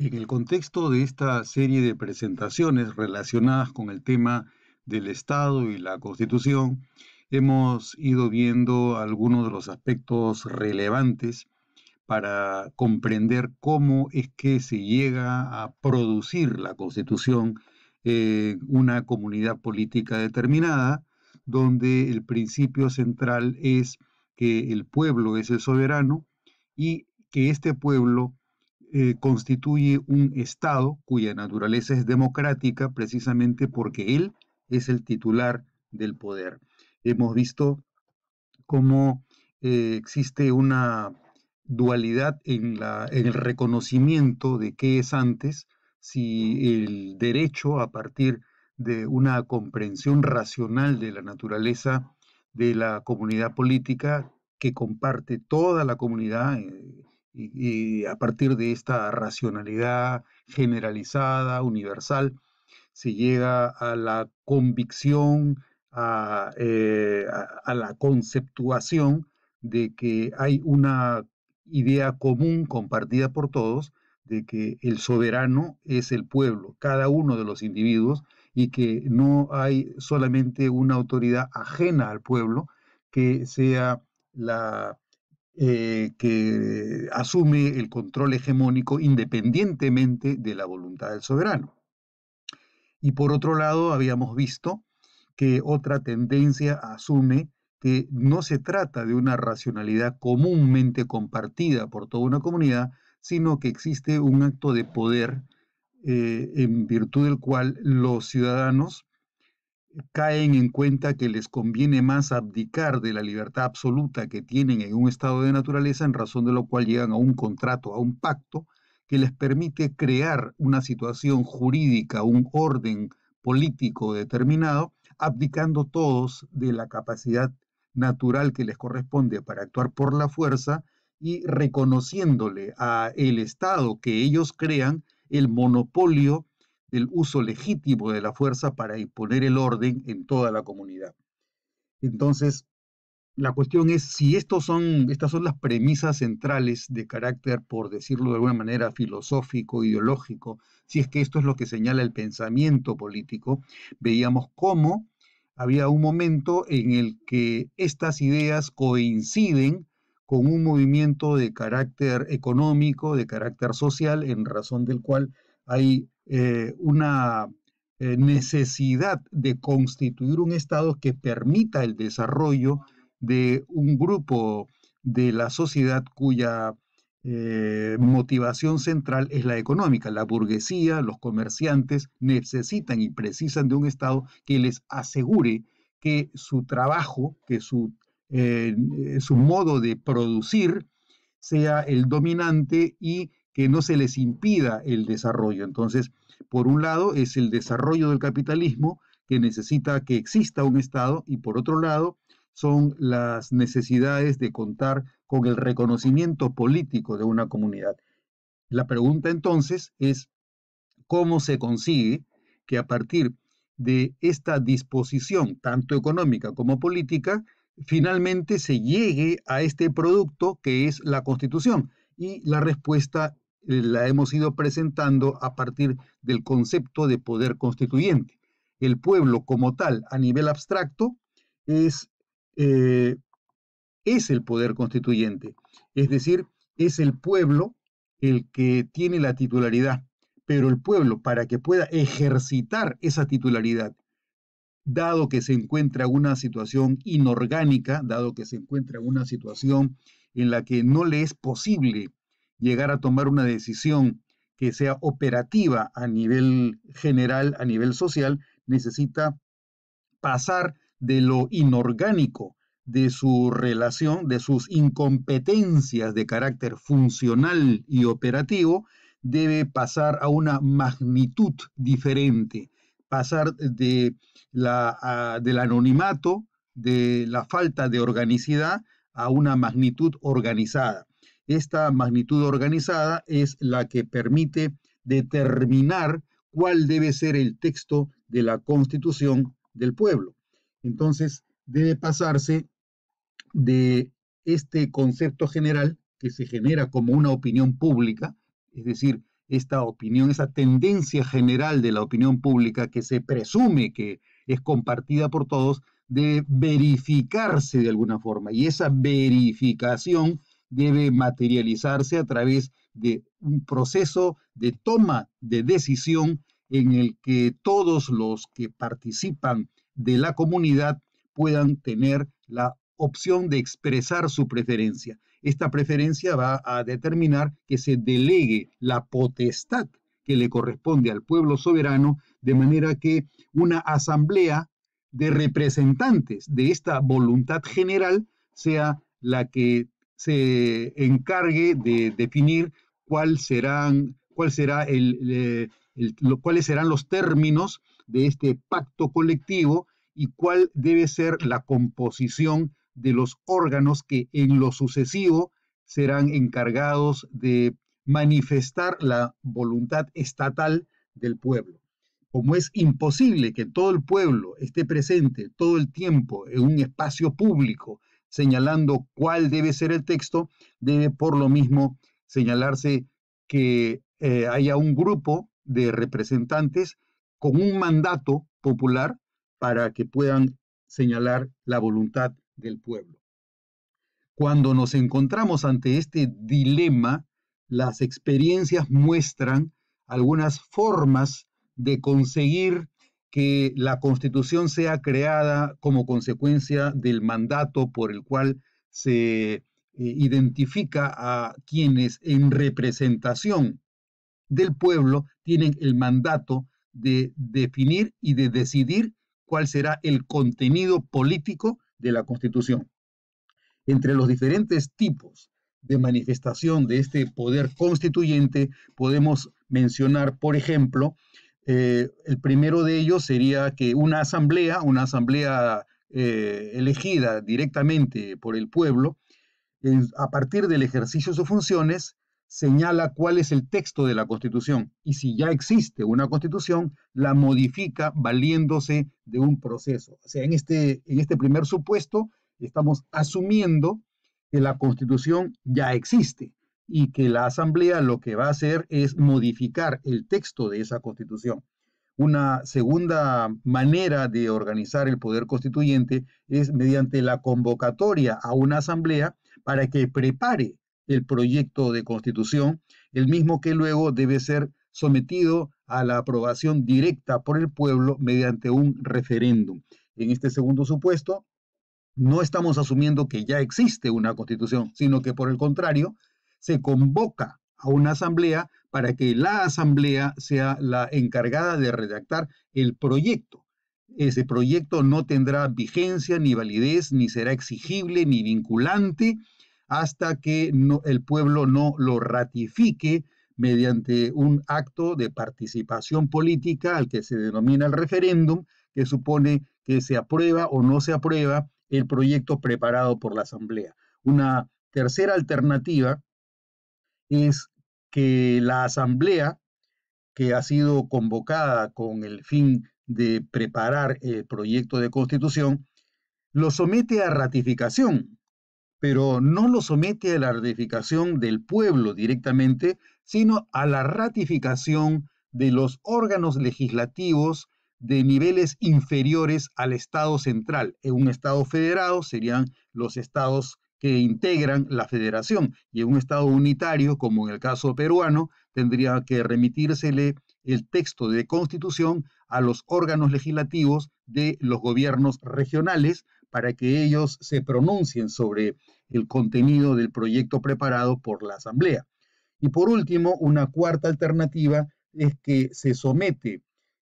En el contexto de esta serie de presentaciones relacionadas con el tema del Estado y la Constitución, hemos ido viendo algunos de los aspectos relevantes para comprender cómo es que se llega a producir la Constitución en una comunidad política determinada, donde el principio central es que el pueblo es el soberano y que este pueblo eh, constituye un Estado cuya naturaleza es democrática precisamente porque él es el titular del poder. Hemos visto cómo eh, existe una dualidad en, la, en el reconocimiento de qué es antes, si el derecho a partir de una comprensión racional de la naturaleza de la comunidad política que comparte toda la comunidad, eh, y, a partir de esta racionalidad generalizada, universal, se llega a la convicción, a, eh, la conceptuación de que hay una idea común compartida por todos, de que el soberano es el pueblo, cada uno de los individuos, y que no hay solamente una autoridad ajena al pueblo que sea la eh, que asume el control hegemónico independientemente de la voluntad del soberano. Y por otro lado, habíamos visto que otra tendencia asume que no se trata de una racionalidad comúnmente compartida por toda una comunidad, sino que existe un acto de poder eh, en virtud del cual los ciudadanos caen en cuenta que les conviene más abdicar de la libertad absoluta que tienen en un estado de naturaleza, en razón de lo cual llegan a un contrato, a un pacto, que les permite crear una situación jurídica, un orden político determinado, abdicando todos de la capacidad natural que les corresponde para actuar por la fuerza y reconociéndole a el Estado que ellos crean el monopolio del uso legítimo de la fuerza para imponer el orden en toda la comunidad. Entonces, la cuestión es si estos son, estas son las premisas centrales de carácter, por decirlo de alguna manera, filosófico, ideológico, si es que esto es lo que señala el pensamiento político, veíamos cómo había un momento en el que estas ideas coinciden con un movimiento de carácter económico, de carácter social, en razón del cual hay eh, una eh, necesidad de constituir un Estado que permita el desarrollo de un grupo de la sociedad cuya eh, motivación central es la económica. La burguesía, los comerciantes necesitan y precisan de un Estado que les asegure que su trabajo, que su, su modo de producir sea el dominante y que no se les impida el desarrollo. Entonces, por un lado, es el desarrollo del capitalismo que necesita que exista un Estado y por otro lado, son las necesidades de contar con el reconocimiento político de una comunidad. La pregunta entonces es, ¿cómo se consigue que a partir de esta disposición, tanto económica como política, finalmente se llegue a este producto que es la Constitución? Y la respuesta la hemos ido presentando a partir del concepto de poder constituyente. El pueblo como tal, a nivel abstracto, es, eh, es el poder constituyente. Es decir, es el pueblo el que tiene la titularidad, pero el pueblo, para que pueda ejercitar esa titularidad, dado que se encuentra en una situación inorgánica, dado que se encuentra en una situación en la que no le es posible llegar a tomar una decisión que sea operativa a nivel general, a nivel social, necesita pasar de lo inorgánico de su relación, de sus incompetencias de carácter funcional y operativo, debe pasar a una magnitud diferente, pasar de la, del anonimato, de la falta de organicidad, a una magnitud organizada. Esta magnitud organizada es la que permite determinar cuál debe ser el texto de la constitución del pueblo. Entonces, debe pasarse de este concepto general que se genera como una opinión pública, es decir, esta opinión, esa tendencia general de la opinión pública que se presume que es compartida por todos, de verificarse de alguna forma. Y esa verificación debe materializarse a través de un proceso de toma de decisión en el que todos los que participan de la comunidad puedan tener la opción de expresar su preferencia. Esta preferencia va a determinar que se delegue la potestad que le corresponde al pueblo soberano, de manera que una asamblea de representantes de esta voluntad general sea la que se encargue de definir cuál serán, cuál será el, cuáles serán los términos de este pacto colectivo y cuál debe ser la composición de los órganos que en lo sucesivo serán encargados de manifestar la voluntad estatal del pueblo. Como es imposible que todo el pueblo esté presente todo el tiempo en un espacio público señalando cuál debe ser el texto, debe por lo mismo señalarse que eh, haya un grupo de representantes con un mandato popular para que puedan señalar la voluntad del pueblo. Cuando nos encontramos ante este dilema, las experiencias muestran algunas formas de conseguir que la constitución sea creada como consecuencia del mandato por el cual se eh, identifica a quienes en representación del pueblo tienen el mandato de definir y de decidir cuál será el contenido político de la Constitución. Entre los diferentes tipos de manifestación de este poder constituyente podemos mencionar, por ejemplo, eh, el primero de ellos sería que una asamblea, una asamblea eh, elegida directamente por el pueblo, a partir del ejercicio de sus funciones, señala cuál es el texto de la Constitución y si ya existe una Constitución, la modifica valiéndose de un proceso. O sea, en este, en este primer supuesto estamos asumiendo que la Constitución ya existe y que la Asamblea lo que va a hacer es modificar el texto de esa Constitución. Una segunda manera de organizar el poder constituyente es mediante la convocatoria a una asamblea para que prepare el proyecto de constitución, el mismo que luego debe ser sometido a la aprobación directa por el pueblo mediante un referéndum. En este segundo supuesto, no estamos asumiendo que ya existe una constitución, sino que por el contrario, se convoca a una asamblea para que la asamblea sea la encargada de redactar el proyecto. Ese proyecto no tendrá vigencia ni validez, ni será exigible ni vinculante hasta que el pueblo no lo ratifique mediante un acto de participación política al que se denomina el referéndum, que supone que se aprueba o no se aprueba el proyecto preparado por la Asamblea. Una tercera alternativa es que la Asamblea, que ha sido convocada con el fin de preparar el proyecto de constitución, lo somete a ratificación pero no lo somete a la ratificación del pueblo directamente, sino a la ratificación de los órganos legislativos de niveles inferiores al Estado central. En un Estado federado serían los estados que integran la federación y en un Estado unitario, como en el caso peruano, tendría que remitírsele el texto de constitución a los órganos legislativos de los gobiernos regionales para que ellos se pronuncien sobre el contenido del proyecto preparado por la Asamblea. Y por último, una cuarta alternativa es que se somete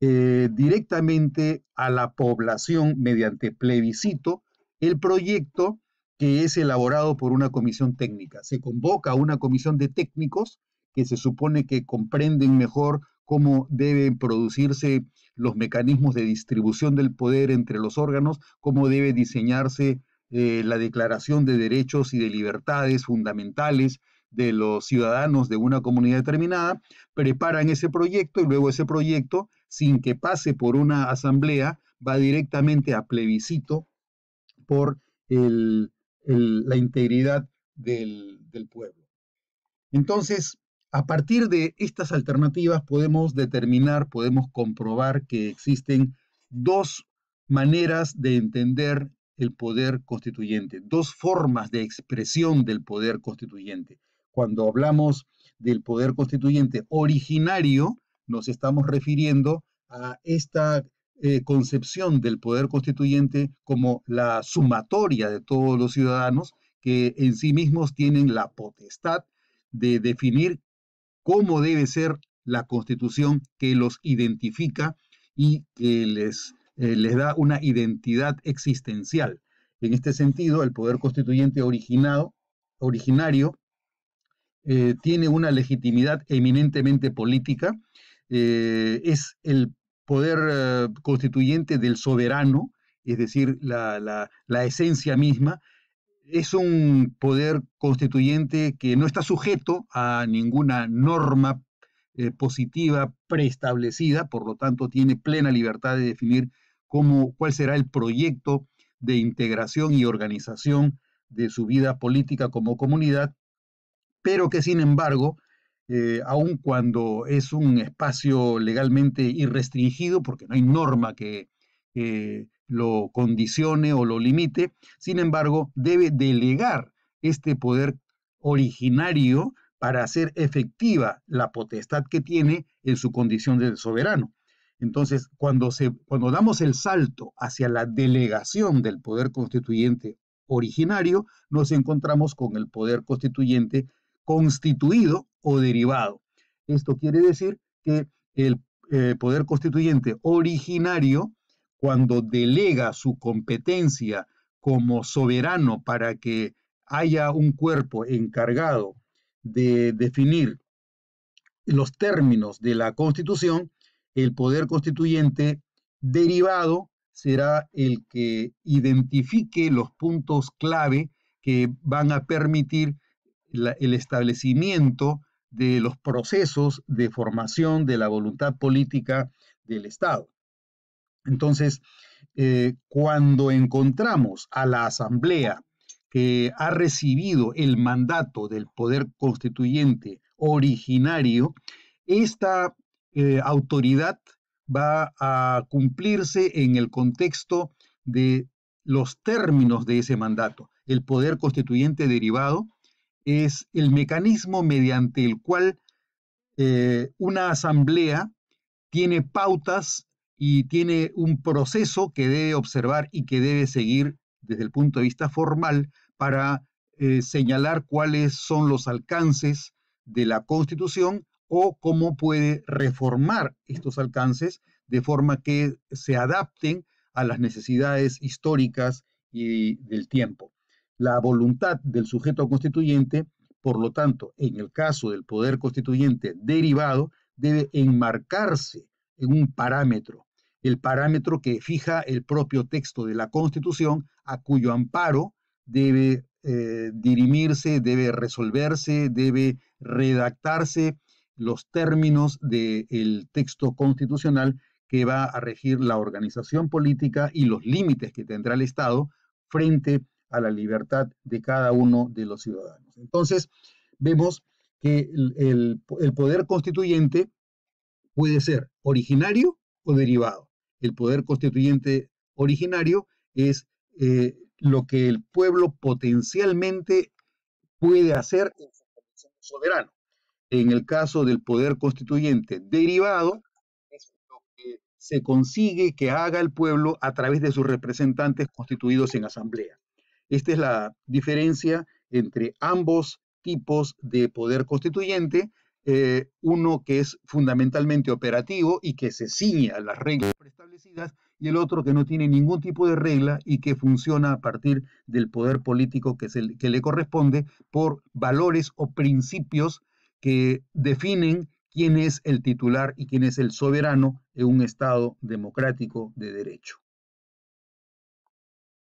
eh, directamente a la población mediante plebiscito el proyecto que es elaborado por una comisión técnica. Se convoca a una comisión de técnicos que se supone que comprenden mejor cómo deben producirse los mecanismos de distribución del poder entre los órganos, cómo debe diseñarse eh, la Declaración de Derechos y de Libertades Fundamentales de los ciudadanos de una comunidad determinada, preparan ese proyecto y luego ese proyecto, sin que pase por una asamblea, va directamente a plebiscito por la integridad del pueblo. Entonces, a partir de estas alternativas podemos determinar, podemos comprobar que existen dos maneras de entender el poder constituyente, dos formas de expresión del poder constituyente. Cuando hablamos del poder constituyente originario, nos estamos refiriendo a esta eh, concepción del poder constituyente como la sumatoria de todos los ciudadanos que en sí mismos tienen la potestad de definir cómo debe ser la constitución que los identifica y que les eh, les da una identidad existencial. En este sentido, el poder constituyente originado, originario eh, tiene una legitimidad eminentemente política, es el poder constituyente del soberano, es decir, la, la esencia misma, es un poder constituyente que no está sujeto a ninguna norma positiva preestablecida, por lo tanto tiene plena libertad de definir cuál será el proyecto de integración y organización de su vida política como comunidad, pero que sin embargo, eh, aun cuando es un espacio legalmente irrestringido, porque no hay norma que lo condicione o lo limite, sin embargo, debe delegar este poder originario para hacer efectiva la potestad que tiene en su condición de soberano. Entonces, cuando, se, cuando damos el salto hacia la delegación del poder constituyente originario, nos encontramos con el poder constituyente constituido o derivado. Esto quiere decir que el eh, poder constituyente originario, cuando delega su competencia como soberano para que haya un cuerpo encargado de definir los términos de la constitución, el poder constituyente derivado será el que identifique los puntos clave que van a permitir el establecimiento de los procesos de formación de la voluntad política del Estado. Entonces, eh, cuando encontramos a la Asamblea que ha recibido el mandato del poder constituyente originario, esta eh, autoridad va a cumplirse en el contexto de los términos de ese mandato. El poder constituyente derivado es el mecanismo mediante el cual eh, una asamblea tiene pautas y tiene un proceso que debe observar y que debe seguir desde el punto de vista formal para eh, señalar cuáles son los alcances de la Constitución o cómo puede reformar estos alcances de forma que se adapten a las necesidades históricas y del tiempo. La voluntad del sujeto constituyente, por lo tanto, en el caso del poder constituyente derivado, debe enmarcarse en un parámetro, el parámetro que fija el propio texto de la Constitución, a cuyo amparo debe eh, dirimirse, debe resolverse, debe redactarse los términos del texto constitucional que va a regir la organización política y los límites que tendrá el Estado frente a la libertad de cada uno de los ciudadanos. Entonces, vemos que el, poder constituyente puede ser originario o derivado. El poder constituyente originario es eh, lo que el pueblo potencialmente puede hacer en su condición soberano en el caso del poder constituyente derivado, es lo que se consigue que haga el pueblo a través de sus representantes constituidos en asamblea. Esta es la diferencia entre ambos tipos de poder constituyente, eh, uno que es fundamentalmente operativo y que se ciñe a las reglas preestablecidas, y el otro que no tiene ningún tipo de regla y que funciona a partir del poder político que, que le corresponde por valores o principios que definen quién es el titular y quién es el soberano en un Estado democrático de derecho.